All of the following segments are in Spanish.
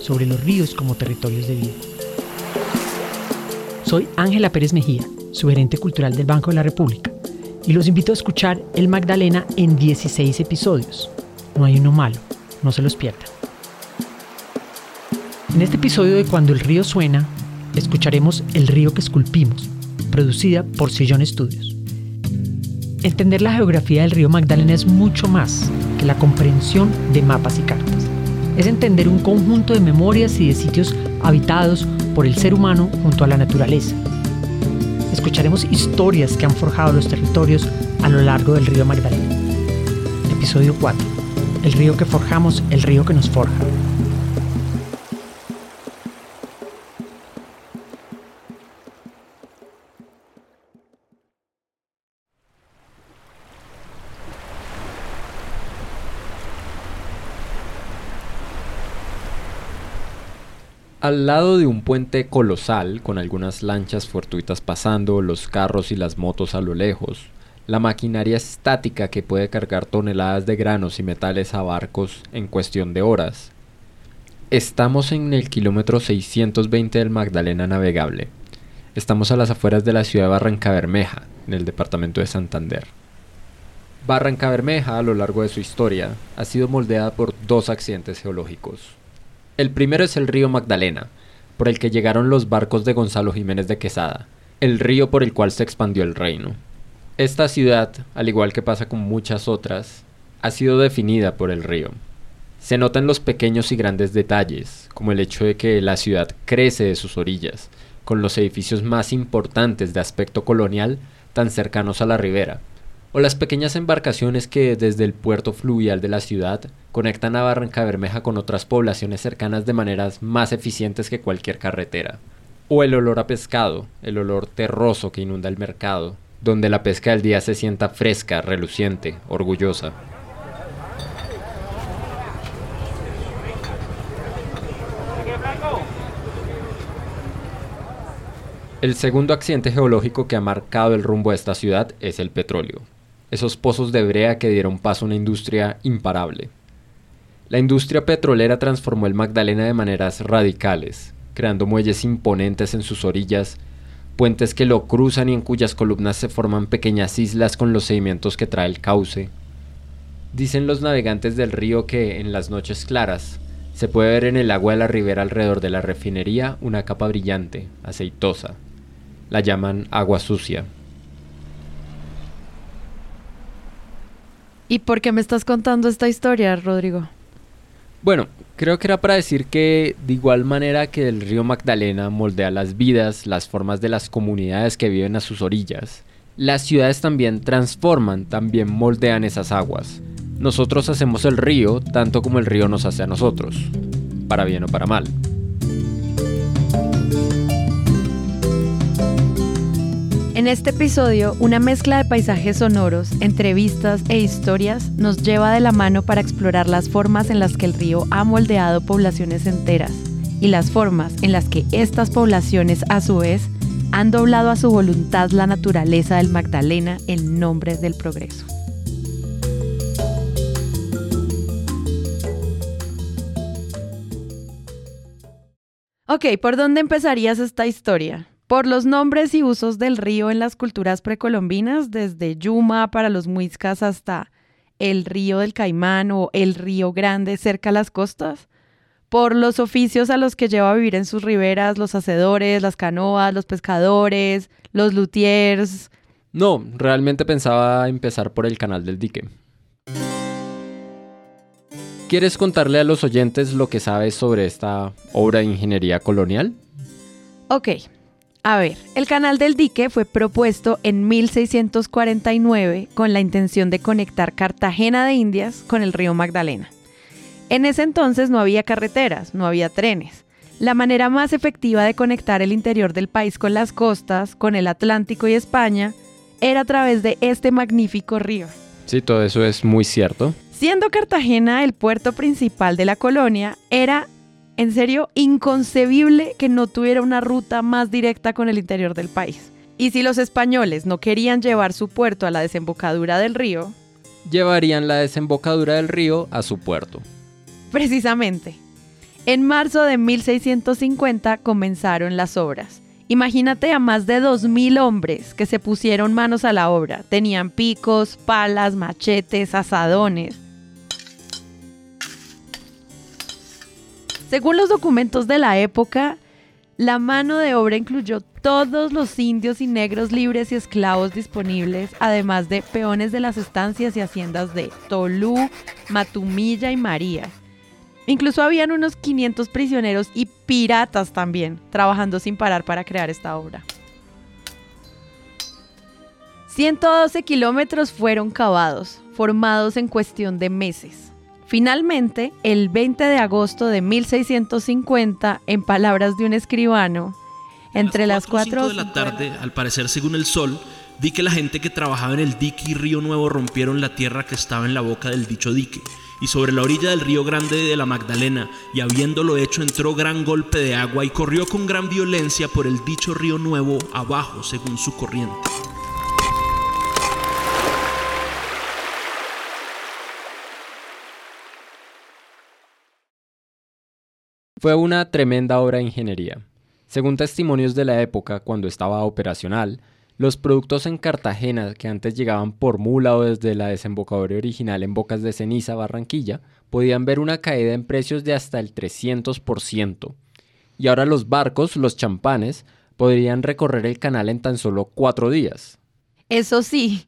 sobre los ríos como territorios de vida. Soy Ángela Pérez Mejía, su gerente cultural del Banco de la República, y los invito a escuchar El Magdalena en 16 episodios. No hay uno malo, no se los pierdan. En este episodio de Cuando el río suena, escucharemos El río que esculpimos, producida por Sillón Estudios. Entender la geografía del río Magdalena es mucho más que la comprensión de mapas y cartas. Es entender un conjunto de memorias y de sitios habitados por el ser humano junto a la naturaleza. Escucharemos historias que han forjado los territorios a lo largo del río Magdalena. Episodio 4. El río que forjamos, el río que nos forja. Al lado de un puente colosal, con algunas lanchas fortuitas pasando, los carros y las motos a lo lejos, la maquinaria estática que puede cargar toneladas de granos y metales a barcos en cuestión de horas. Estamos en el kilómetro 620 del Magdalena Navegable. Estamos a las afueras de la ciudad de Barrancabermeja, en el departamento de Santander. Barrancabermeja, a lo largo de su historia, ha sido moldeada por dos accidentes geológicos. El primero es el río Magdalena, por el que llegaron los barcos de Gonzalo Jiménez de Quesada, el río por el cual se expandió el reino. Esta ciudad, al igual que pasa con muchas otras, ha sido definida por el río. Se notan los pequeños y grandes detalles, como el hecho de que la ciudad crece de sus orillas, con los edificios más importantes de aspecto colonial tan cercanos a la ribera, o las pequeñas embarcaciones que desde el puerto fluvial de la ciudad conectan a Barranca Bermeja con otras poblaciones cercanas de maneras más eficientes que cualquier carretera. O el olor a pescado, el olor terroso que inunda el mercado, donde la pesca del día se sienta fresca, reluciente, orgullosa. El segundo accidente geológico que ha marcado el rumbo de esta ciudad es el petróleo esos pozos de brea que dieron paso a una industria imparable. La industria petrolera transformó el Magdalena de maneras radicales, creando muelles imponentes en sus orillas, puentes que lo cruzan y en cuyas columnas se forman pequeñas islas con los sedimentos que trae el cauce. Dicen los navegantes del río que en las noches claras se puede ver en el agua de la ribera alrededor de la refinería una capa brillante, aceitosa. La llaman agua sucia. ¿Y por qué me estás contando esta historia, Rodrigo? Bueno, creo que era para decir que de igual manera que el río Magdalena moldea las vidas, las formas de las comunidades que viven a sus orillas, las ciudades también transforman, también moldean esas aguas. Nosotros hacemos el río tanto como el río nos hace a nosotros, para bien o para mal. En este episodio, una mezcla de paisajes sonoros, entrevistas e historias nos lleva de la mano para explorar las formas en las que el río ha moldeado poblaciones enteras y las formas en las que estas poblaciones a su vez han doblado a su voluntad la naturaleza del Magdalena en nombre del progreso. Ok, ¿por dónde empezarías esta historia? Por los nombres y usos del río en las culturas precolombinas, desde Yuma para los muiscas hasta el río del Caimán o el río Grande cerca a las costas, por los oficios a los que lleva a vivir en sus riberas los hacedores, las canoas, los pescadores, los luthiers. No, realmente pensaba empezar por el canal del dique. ¿Quieres contarle a los oyentes lo que sabes sobre esta obra de ingeniería colonial? Ok, a ver, el canal del dique fue propuesto en 1649 con la intención de conectar Cartagena de Indias con el río Magdalena. En ese entonces no había carreteras, no había trenes. La manera más efectiva de conectar el interior del país con las costas, con el Atlántico y España, era a través de este magnífico río. Sí, todo eso es muy cierto. Siendo Cartagena el puerto principal de la colonia, era en serio inconcebible que no tuviera una ruta más directa con el interior del país. Y si los españoles no querían llevar su puerto a la desembocadura del río, llevarían la desembocadura del río a su puerto. Precisamente. En marzo de 1650 comenzaron las obras. Imagínate a más de 2.000 hombres que se pusieron manos a la obra. Tenían picos, palas, machetes, asadones. Según los documentos de la época, la mano de obra incluyó todos los indios y negros libres y esclavos disponibles, además de peones de las estancias y haciendas de Tolú, Matumilla y María. Incluso habían unos 500 prisioneros y piratas también, trabajando sin parar para crear esta obra. 112 kilómetros fueron cavados, formados en cuestión de meses. Finalmente, el 20 de agosto de 1650, en palabras de un escribano, entre las 4 de la tarde, al parecer según el sol, vi que la gente que trabajaba en el dique y río nuevo rompieron la tierra que estaba en la boca del dicho dique, y sobre la orilla del río grande de la Magdalena, y habiéndolo hecho entró gran golpe de agua y corrió con gran violencia por el dicho río nuevo abajo según su corriente. Fue una tremenda obra de ingeniería. Según testimonios de la época, cuando estaba operacional, los productos en Cartagena que antes llegaban por mula o desde la desembocadura original en Bocas de Ceniza, Barranquilla, podían ver una caída en precios de hasta el 300%. Y ahora los barcos, los champanes, podrían recorrer el canal en tan solo cuatro días. Eso sí,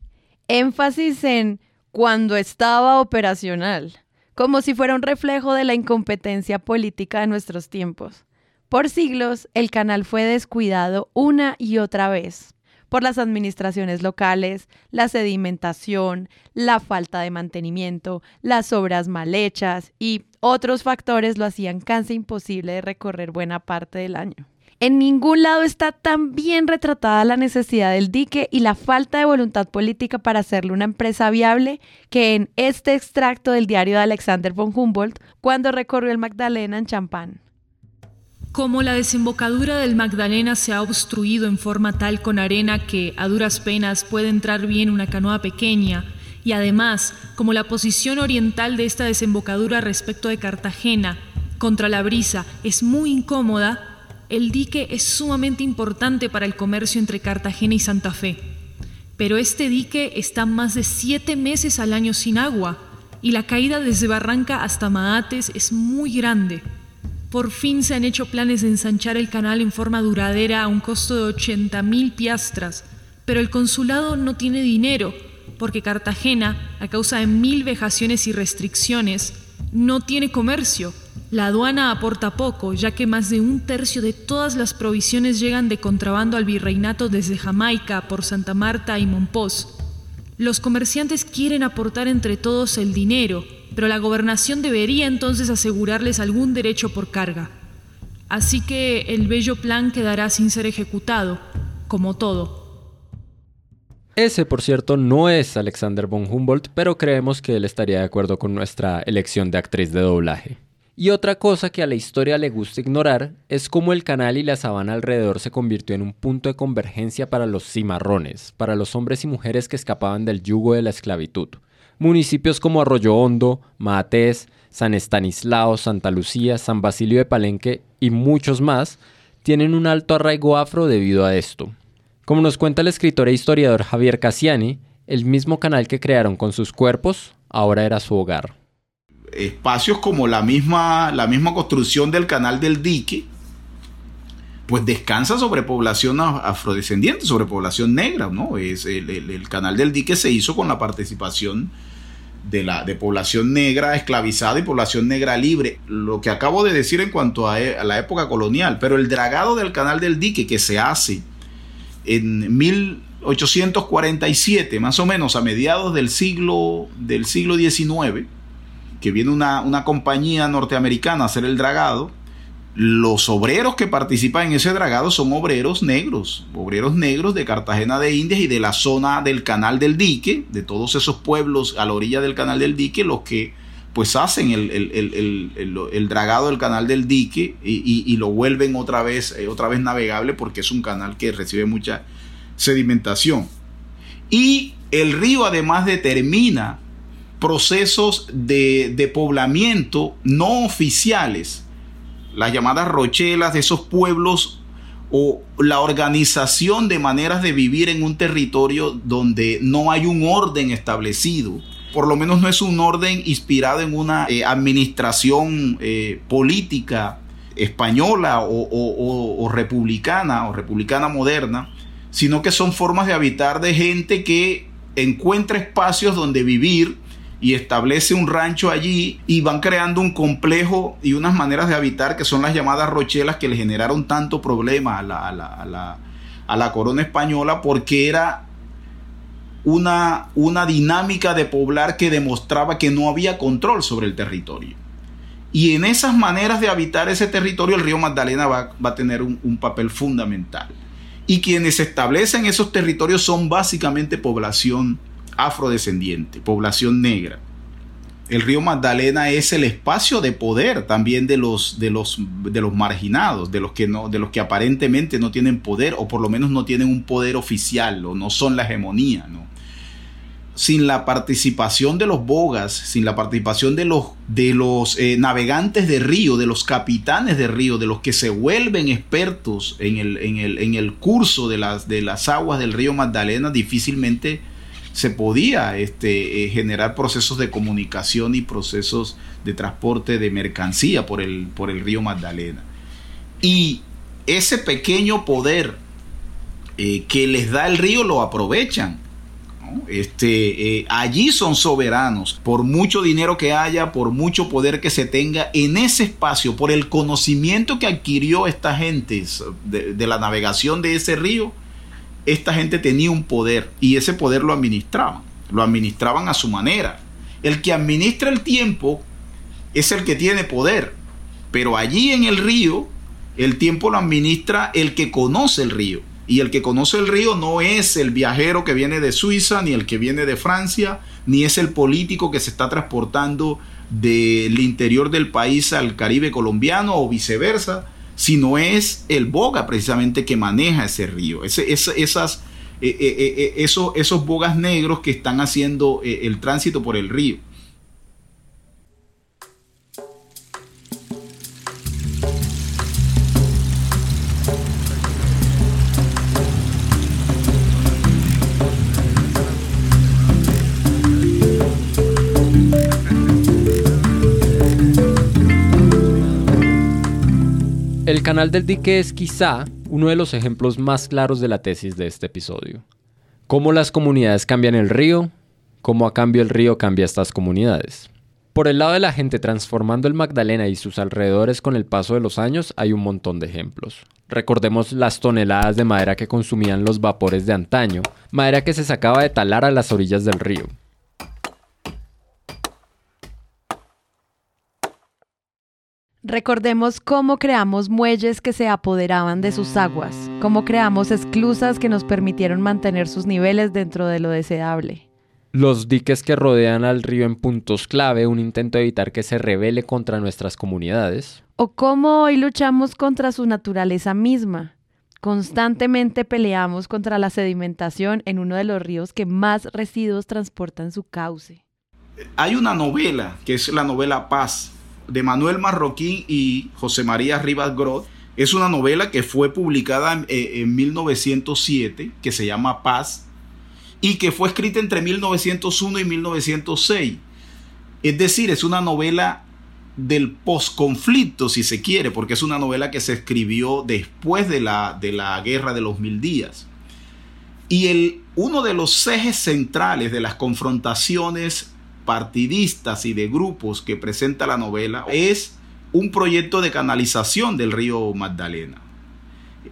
énfasis en cuando estaba operacional como si fuera un reflejo de la incompetencia política de nuestros tiempos. Por siglos, el canal fue descuidado una y otra vez por las administraciones locales, la sedimentación, la falta de mantenimiento, las obras mal hechas y otros factores lo hacían casi imposible de recorrer buena parte del año. En ningún lado está tan bien retratada la necesidad del dique y la falta de voluntad política para hacerle una empresa viable que en este extracto del diario de Alexander von Humboldt cuando recorrió el Magdalena en Champán. Como la desembocadura del Magdalena se ha obstruido en forma tal con arena que a duras penas puede entrar bien una canoa pequeña, y además, como la posición oriental de esta desembocadura respecto de Cartagena, contra la brisa, es muy incómoda, el dique es sumamente importante para el comercio entre Cartagena y Santa Fe. Pero este dique está más de siete meses al año sin agua y la caída desde Barranca hasta Maates es muy grande. Por fin se han hecho planes de ensanchar el canal en forma duradera a un costo de 80 mil piastras, pero el consulado no tiene dinero porque Cartagena, a causa de mil vejaciones y restricciones, no tiene comercio la aduana aporta poco, ya que más de un tercio de todas las provisiones llegan de contrabando al virreinato desde Jamaica por Santa Marta y Monpós. Los comerciantes quieren aportar entre todos el dinero, pero la gobernación debería entonces asegurarles algún derecho por carga. Así que el bello plan quedará sin ser ejecutado, como todo. Ese, por cierto, no es Alexander von Humboldt, pero creemos que él estaría de acuerdo con nuestra elección de actriz de doblaje. Y otra cosa que a la historia le gusta ignorar es cómo el canal y la sabana alrededor se convirtió en un punto de convergencia para los cimarrones, para los hombres y mujeres que escapaban del yugo de la esclavitud. Municipios como Arroyo Hondo, Maatés, San Estanislao, Santa Lucía, San Basilio de Palenque y muchos más tienen un alto arraigo afro debido a esto. Como nos cuenta el escritor e historiador Javier Cassiani, el mismo canal que crearon con sus cuerpos ahora era su hogar espacios como la misma, la misma construcción del canal del dique, pues descansa sobre población afrodescendiente, sobre población negra, ¿no? Es el, canal del dique se hizo con la participación de, la, de población negra esclavizada y población negra libre. Lo que acabo de decir en cuanto a, a la época colonial, pero el dragado del canal del dique que se hace en 1847, más o menos a mediados del siglo, del siglo XIX, que viene una, compañía norteamericana a hacer el dragado, los obreros que participan en ese dragado son obreros negros, obreros negros de Cartagena de Indias y de la zona del canal del dique, de todos esos pueblos a la orilla del canal del dique, los que pues hacen el, dragado del canal del dique y, lo vuelven otra vez, eh, otra vez navegable porque es un canal que recibe mucha sedimentación. Y el río además determina procesos de, de poblamiento no oficiales las llamadas rochelas de esos pueblos o la organización de maneras de vivir en un territorio donde no hay un orden establecido. Por lo menos no es un orden inspirado en una eh, administración eh, política española o, republicana o republicana moderna, sino que son formas de habitar de gente que encuentra espacios donde vivir y establece un rancho allí y van creando un complejo y unas maneras de habitar que son las llamadas rochelas que le generaron tanto problema a la, a la, corona española porque era una, una dinámica de poblar que demostraba que no había control sobre el territorio. Y en esas maneras de habitar ese territorio, el río Magdalena va, va, a tener un, un, papel fundamental. Y quienes establecen esos territorios son básicamente población afrodescendiente, población negra. El río Magdalena es el espacio de poder también de los, de los, de los marginados, de los, que no, de los que aparentemente no tienen poder o por lo menos no tienen un poder oficial o no son la hegemonía. ¿no? Sin la participación de los bogas, sin la participación de los, de los eh, navegantes de río, de los capitanes de río, de los que se vuelven expertos en el, en el, en el curso de las, de las aguas del río Magdalena, difícilmente se podía este, eh, generar procesos de comunicación y procesos de transporte de mercancía por el, por el río Magdalena. Y ese pequeño poder eh, que les da el río lo aprovechan. Este, eh, allí son soberanos, por mucho dinero que haya, por mucho poder que se tenga en ese espacio, por el conocimiento que adquirió esta gente de la navegación de ese río, esta gente tenía un poder y ese poder lo administraban, lo administraban a su manera. El que administra el tiempo es el que tiene poder, pero allí en el río el tiempo lo administra el que conoce el río. Y el que conoce el río no es el viajero que viene de Suiza, ni el que viene de Francia, ni es el político que se está transportando del interior del país al Caribe colombiano o viceversa, sino es el boga precisamente que maneja ese río. esas, eh, eh, eh, esos, esos bogas negros que están haciendo el tránsito por el río. El canal del dique es quizá uno de los ejemplos más claros de la tesis de este episodio. Cómo las comunidades cambian el río, cómo a cambio el río cambia estas comunidades. Por el lado de la gente transformando el Magdalena y sus alrededores con el paso de los años hay un montón de ejemplos. Recordemos las toneladas de madera que consumían los vapores de antaño, madera que se sacaba de talar a las orillas del río. Recordemos cómo creamos muelles que se apoderaban de sus aguas, cómo creamos esclusas que nos permitieron mantener sus niveles dentro de lo deseable. Los diques que rodean al río en puntos clave, un intento de evitar que se rebele contra nuestras comunidades. O cómo hoy luchamos contra su naturaleza misma. Constantemente peleamos contra la sedimentación en uno de los ríos que más residuos transportan su cauce. Hay una novela, que es la novela Paz, de Manuel Marroquín y José María Rivas Groth. Es una novela que fue publicada en, 1907, eh, que se llama Paz, y que fue escrita entre 1901 y 1906. Es decir, es una novela del posconflicto, si se quiere, porque es una novela que se escribió después de la, de la Guerra de los Mil Días. Y el, uno de los ejes centrales de las confrontaciones partidistas y de grupos que presenta la novela es un proyecto de canalización del río Magdalena.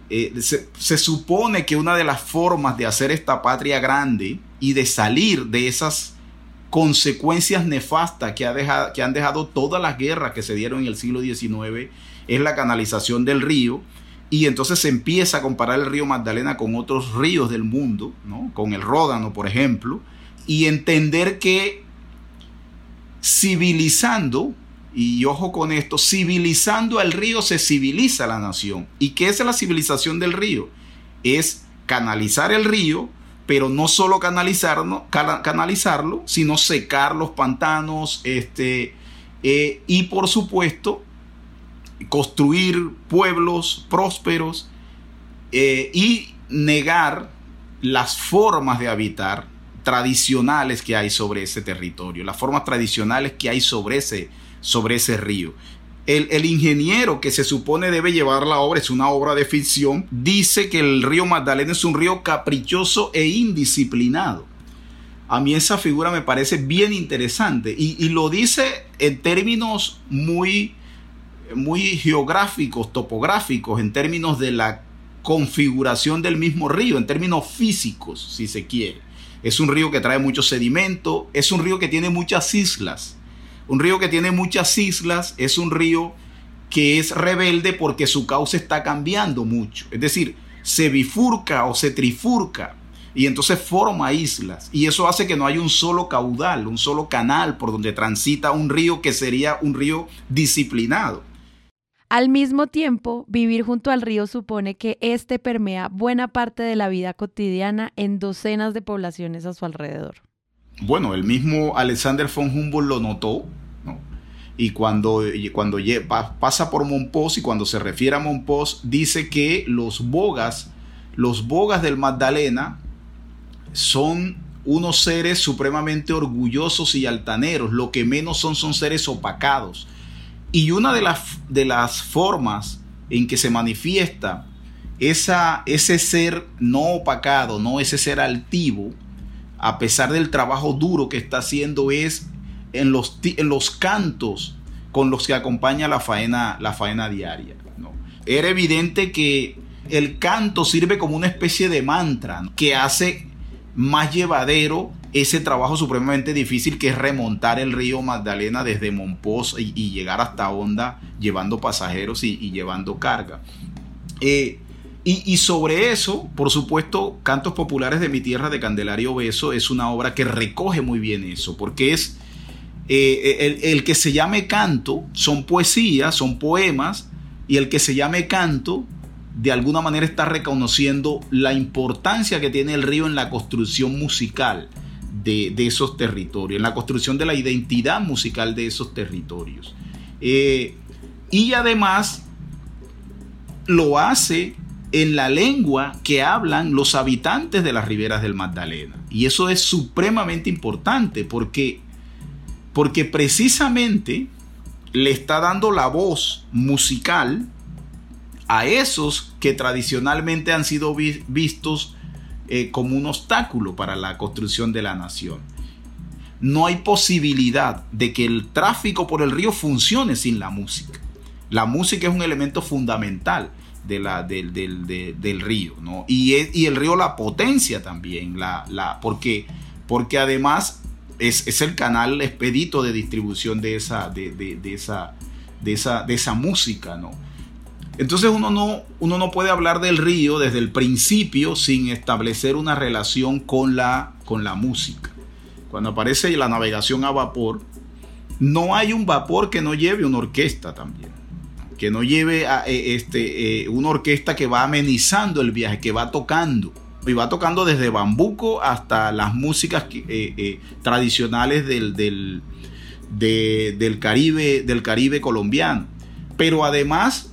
Eh, se, supone que una de las formas de hacer esta patria grande y de salir de esas consecuencias nefastas que, ha dejado, que han dejado todas las guerras que se dieron en el siglo XIX es la canalización del río. Y entonces se empieza a comparar el río Magdalena con otros ríos del mundo, ¿no? con el Ródano, por ejemplo, y entender que civilizando, y ojo con esto, civilizando al río se civiliza la nación. ¿Y qué es la civilización del río? Es canalizar el río, pero no solo canalizarlo, sino secar los pantanos, este, eh, y por supuesto construir pueblos prósperos eh, y negar las formas de habitar tradicionales que hay sobre ese territorio, las formas tradicionales que hay sobre ese, sobre ese río. El, ingeniero que se supone debe llevar la obra, es una obra de ficción, dice que el río Magdalena es un río caprichoso e indisciplinado. A mí esa figura me parece bien interesante y, y lo dice en términos muy, muy geográficos, topográficos, en términos de la configuración del mismo río, en términos físicos, si se quiere. Es un río que trae mucho sedimento, es un río que tiene muchas islas. Un río que tiene muchas islas es un río que es rebelde porque su cauce está cambiando mucho. Es decir, se bifurca o se trifurca y entonces forma islas. Y eso hace que no haya un solo caudal, un solo canal por donde transita un río que sería un río disciplinado. Al mismo tiempo, vivir junto al río supone que este permea buena parte de la vida cotidiana en docenas de poblaciones a su alrededor. Bueno, el mismo Alexander von Humboldt lo notó, y cuando, cuando pasa por Monpós y cuando se refiere a Monpós, dice que los bogas, los bogas del Magdalena, son unos seres supremamente orgullosos y altaneros, lo que menos son son seres opacados y una de las, de las formas en que se manifiesta esa, ese ser no opacado, no ese ser altivo, a pesar del trabajo duro que está haciendo, es en los, en los cantos con los que acompaña la faena, la faena diaria. Era evidente que el canto sirve como una especie de mantra que hace más llevadero ese trabajo supremamente difícil que es remontar el río Magdalena desde Monpós y, llegar hasta Honda llevando pasajeros y, llevando carga. Eh, y, sobre eso, por supuesto, Cantos Populares de mi tierra de Candelario Beso es una obra que recoge muy bien eso, porque es eh, el, el, que se llame canto, son poesías, son poemas, y el que se llame canto de alguna manera está reconociendo la importancia que tiene el río en la construcción musical de, esos territorios, en la construcción de la identidad musical de esos territorios. Eh, y además lo hace en la lengua que hablan los habitantes de las riberas del Magdalena. Y eso es supremamente importante porque, porque precisamente le está dando la voz musical a esos que tradicionalmente han sido vistos eh, como un obstáculo para la construcción de la nación. No hay posibilidad de que el tráfico por el río funcione sin la música. La música es un elemento fundamental de la, del, del, río, ¿no? Y, y, el río la potencia también, la, la, porque, porque además es, es, el canal expedito de distribución de esa, de, de, esa, de, esa, de esa música, ¿no? Entonces uno no, uno no puede hablar del río desde el principio sin establecer una relación con la, con la música. Cuando aparece la navegación a vapor, no hay un vapor que no lleve una orquesta también. Que no lleve a, eh, este, eh, una orquesta que va amenizando el viaje, que va tocando. Y va tocando desde bambuco hasta las músicas eh, tradicionales del, del, del, Caribe, del Caribe colombiano. Pero además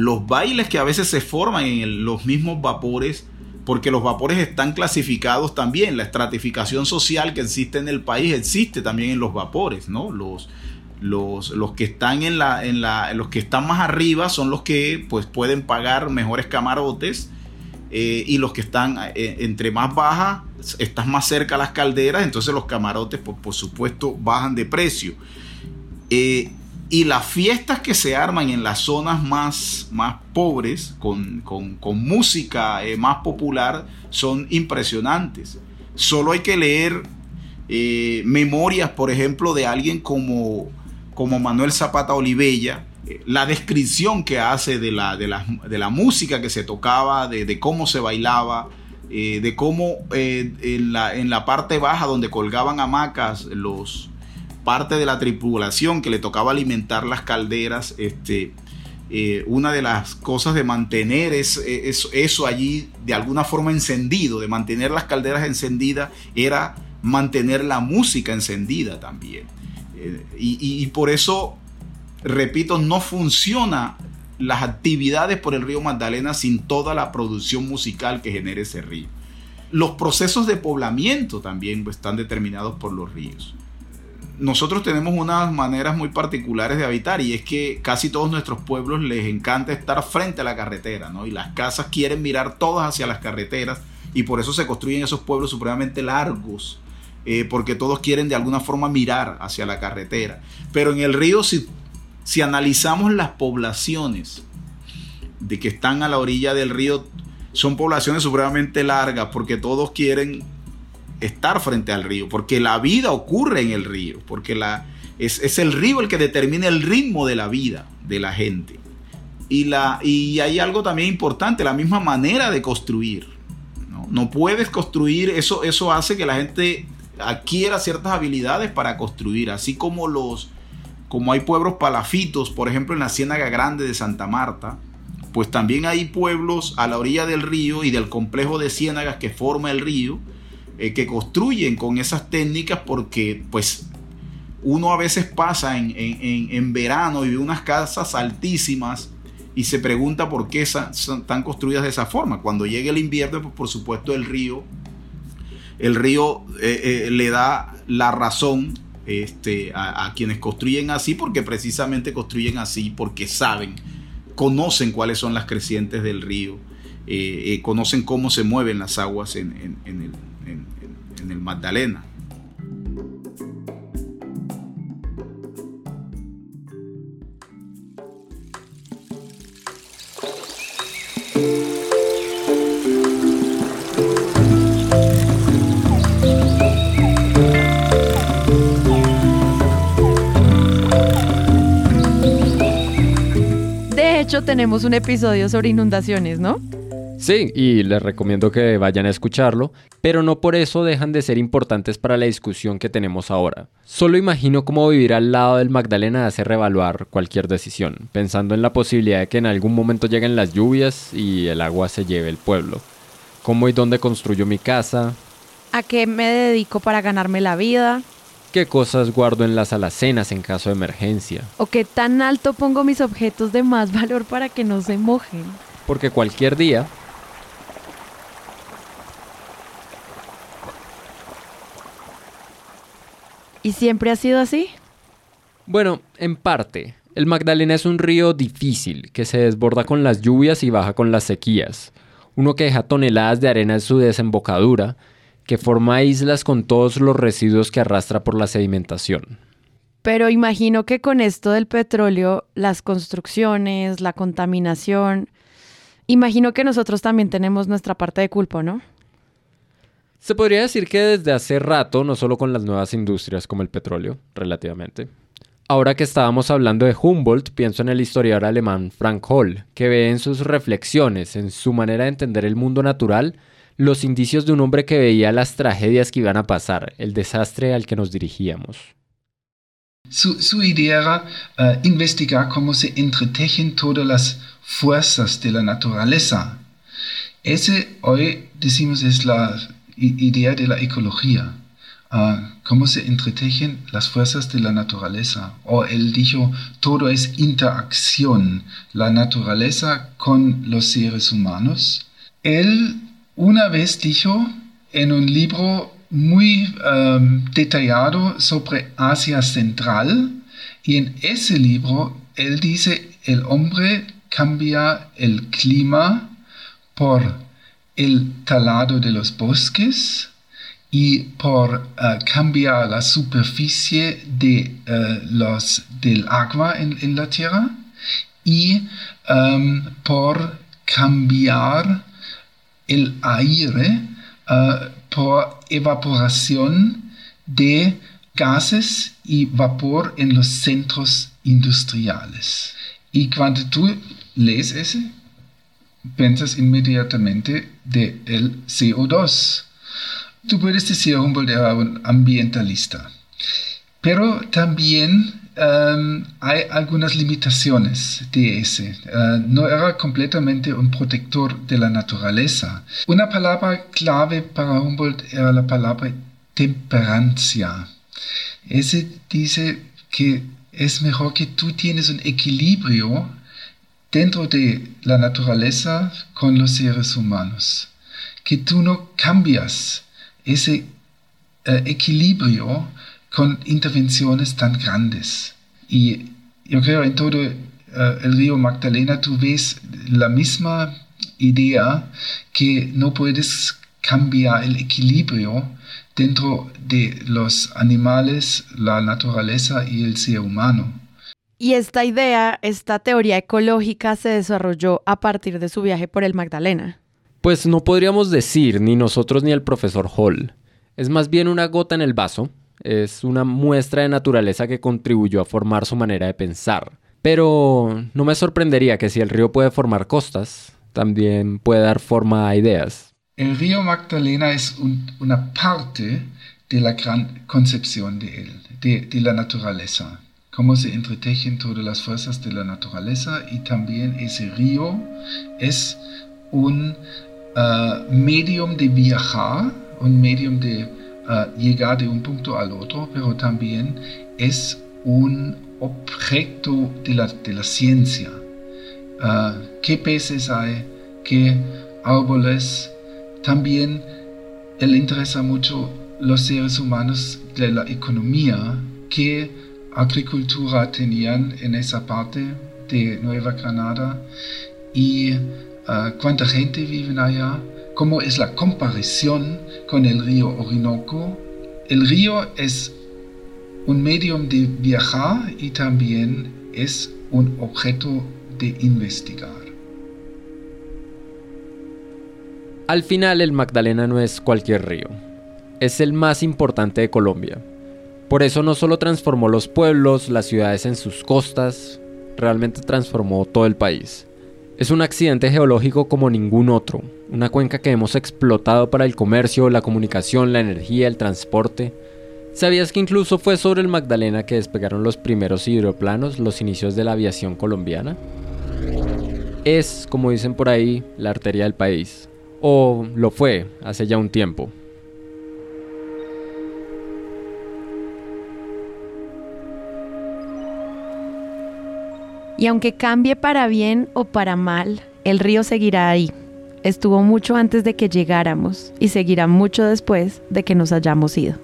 los bailes que a veces se forman en los mismos vapores, porque los vapores están clasificados también, la estratificación social que existe en el país existe también en los vapores, ¿no? Los, los, los que están en la, en la, los que están más arriba son los que pues pueden pagar mejores camarotes eh, y los que están eh, entre más bajas estás más cerca a las calderas entonces los camarotes pues, por supuesto bajan de precio eh, y las fiestas que se arman en las zonas más, más pobres, con, música eh, más popular, son impresionantes. Solo hay que leer eh, memorias, por ejemplo, de alguien como, como Manuel Zapata Olivella, eh, la descripción que hace de la, de la, música que se tocaba, de, cómo se bailaba, de cómo en, la, en, la, parte baja donde colgaban hamacas los parte de la tripulación que le tocaba alimentar las calderas, este, una de las cosas de mantener es, eso allí de alguna forma encendido, de mantener las calderas encendidas, era mantener la música encendida también. y, por eso repito, no funciona las actividades por el río Magdalena sin toda la producción musical que genere ese río. Los procesos de poblamiento también están determinados por los ríos. Nosotros tenemos unas maneras muy particulares de habitar y es que casi todos nuestros pueblos les encanta estar frente a la carretera, ¿no? Y las casas quieren mirar todas hacia las carreteras y por eso se construyen esos pueblos supremamente largos, eh, porque todos quieren de alguna forma mirar hacia la carretera. Pero en el río, si si analizamos las poblaciones de que están a la orilla del río, son poblaciones supremamente largas porque todos quieren estar frente al río, porque la vida ocurre en el río, porque la, es, el río el que determina el ritmo de la vida de la gente. Y, la, y hay algo también importante, la misma manera de construir. No, no puedes construir, eso, eso hace que la gente adquiera ciertas habilidades para construir, así como los, como hay pueblos palafitos, por ejemplo en la Ciénaga Grande de Santa Marta, pues también hay pueblos a la orilla del río y del complejo de ciénagas que forma el río, eh, que construyen con esas técnicas porque pues uno a veces pasa en, verano y ve unas casas altísimas y se pregunta por qué están construidas de esa forma. Cuando llega el invierno, pues por supuesto el río, el río eh, eh, le da la razón este, a, quienes construyen así, porque precisamente construyen así, porque saben, conocen cuáles son las crecientes del río, conocen cómo se mueven las aguas en, el, en el Magdalena. tenemos un episodio sobre inundaciones, ¿no? Sí, y les recomiendo que vayan a escucharlo, pero no por eso dejan de ser importantes para la discusión que tenemos ahora. Solo imagino cómo vivir al lado del Magdalena hace revaluar cualquier decisión, pensando en la posibilidad de que en algún momento lleguen las lluvias y el agua se lleve el pueblo. ¿Cómo y dónde construyo mi casa? ¿A qué me dedico para ganarme la vida? qué cosas guardo en las alacenas en caso de emergencia. O qué tan alto pongo mis objetos de más valor para que no se mojen. Porque cualquier día... ¿Y siempre ha sido así? Bueno, en parte. El Magdalena es un río difícil, que se desborda con las lluvias y baja con las sequías. Uno que deja toneladas de arena en su desembocadura, que forma islas con todos los residuos que arrastra por la sedimentación. Pero imagino que con esto del petróleo, las construcciones, la contaminación, imagino que nosotros también tenemos nuestra parte de culpa, ¿no? Se podría decir que desde hace rato, no solo con las nuevas industrias como el petróleo, relativamente. Ahora que estábamos hablando de Humboldt, pienso en el historiador alemán Frank Holl, que ve en sus reflexiones, en su manera de entender el mundo natural, los indicios de un hombre que veía las tragedias que iban a pasar, el desastre al que nos dirigíamos. Su, idea era eh, investigar cómo se entretejen todas las fuerzas de la naturaleza. Ese hoy decimos es la idea de la ecología. Cómo se entretejen las fuerzas de la naturaleza. O él dijo, todo es interacción, la naturaleza con los seres humanos. Él una vez dijo en un libro muy um, detallado sobre Asia Central, y en ese libro él dice, el hombre cambia el clima por el talado de los bosques y por uh, cambiar la superficie de, uh, los, del agua en, la tierra y um, por cambiar el aire uh, por evaporación de gases y vapor en los centros industriales. Y cuando tú lees ese, piensas inmediatamente de el CO2. Tú puedes decir Humboldt era un ambientalista, pero también um, hay algunas limitaciones de ese. Uh, no era completamente un protector de la naturaleza. Una palabra clave para Humboldt era la palabra temperancia. Ese dice que es mejor que tú tienes un equilibrio dentro de la naturaleza con los seres humanos. Que tú no cambias ese eh, equilibrio con intervenciones tan grandes. Y yo creo en todo eh, el río Magdalena tú ves la misma idea que no puedes cambiar el equilibrio dentro de los animales, la naturaleza y el ser humano. Y esta idea, esta teoría ecológica se desarrolló a partir de su viaje por el Magdalena. Pues no podríamos decir, ni nosotros ni el profesor Hall. Es más bien una gota en el vaso, es una muestra de naturaleza que contribuyó a formar su manera de pensar. Pero no me sorprendería que si el río puede formar costas, también puede dar forma a ideas. El río Magdalena es una parte de la gran concepción de él, de, la naturaleza, cómo se entretejen todas las fuerzas de la naturaleza y también ese río es un uh, medium de viajar, un medium de uh, llegar de un punto al otro, pero también es un objeto de la, de la ciencia. Uh, ¿Qué peces hay? ¿Qué árboles? También le interesa mucho los seres humanos de la economía, agricultura tenían en esa parte de Nueva Granada y uh, cuánta gente vive allá, cómo es la comparación con el río Orinoco. El río es un medio de viajar y también es un objeto de investigar. Al final el Magdalena no es cualquier río, es el más importante de Colombia. Por eso no solo transformó los pueblos, las ciudades en sus costas, realmente transformó todo el país. Es un accidente geológico como ningún otro, una cuenca que hemos explotado para el comercio, la comunicación, la energía, el transporte. ¿Sabías que incluso fue sobre el Magdalena que despegaron los primeros hidroplanos, los inicios de la aviación colombiana? Es, como dicen por ahí, la arteria del país. O lo fue hace ya un tiempo. Y aunque cambie para bien o para mal, el río seguirá ahí. Estuvo mucho antes de que llegáramos y seguirá mucho después de que nos hayamos ido.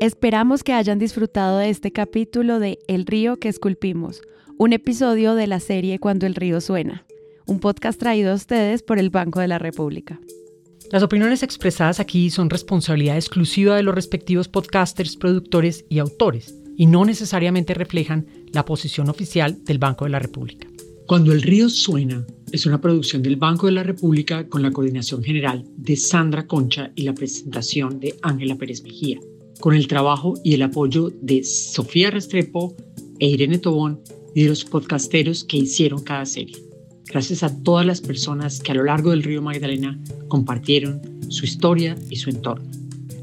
Esperamos que hayan disfrutado de este capítulo de El río que esculpimos, un episodio de la serie Cuando el río suena, un podcast traído a ustedes por el Banco de la República. Las opiniones expresadas aquí son responsabilidad exclusiva de los respectivos podcasters, productores y autores, y no necesariamente reflejan la posición oficial del Banco de la República. Cuando el río suena es una producción del Banco de la República con la coordinación general de Sandra Concha y la presentación de Ángela Pérez Mejía con el trabajo y el apoyo de Sofía Restrepo e Irene Tobón y de los podcasteros que hicieron cada serie. Gracias a todas las personas que a lo largo del río Magdalena compartieron su historia y su entorno.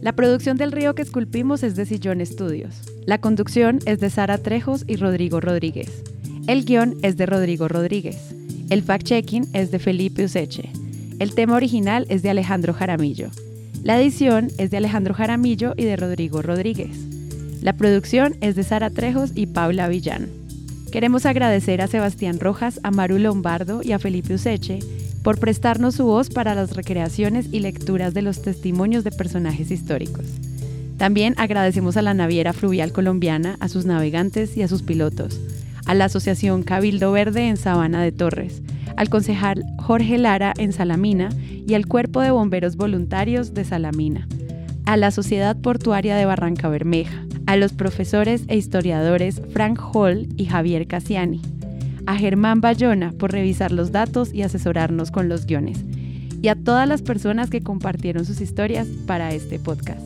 La producción del río que esculpimos es de Sillón Estudios. La conducción es de Sara Trejos y Rodrigo Rodríguez. El guion es de Rodrigo Rodríguez. El fact-checking es de Felipe Useche. El tema original es de Alejandro Jaramillo. La edición es de Alejandro Jaramillo y de Rodrigo Rodríguez. La producción es de Sara Trejos y Paula Villán. Queremos agradecer a Sebastián Rojas, a Maru Lombardo y a Felipe Useche por prestarnos su voz para las recreaciones y lecturas de los testimonios de personajes históricos. También agradecemos a la Naviera Fluvial Colombiana, a sus navegantes y a sus pilotos, a la Asociación Cabildo Verde en Sabana de Torres, al concejal Jorge Lara en Salamina y al Cuerpo de Bomberos Voluntarios de Salamina, a la Sociedad Portuaria de Barranca Bermeja, a los profesores e historiadores Frank Hall y Javier Cassiani, a Germán Bayona por revisar los datos y asesorarnos con los guiones, y a todas las personas que compartieron sus historias para este podcast.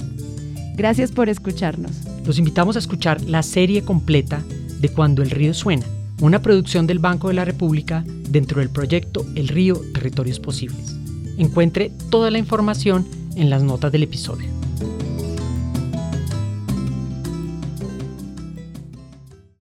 Gracias por escucharnos. Los invitamos a escuchar la serie completa de Cuando el río suena, una producción del Banco de la República dentro del proyecto El río Territorios Posibles. Encuentre toda la información en las notas del episodio.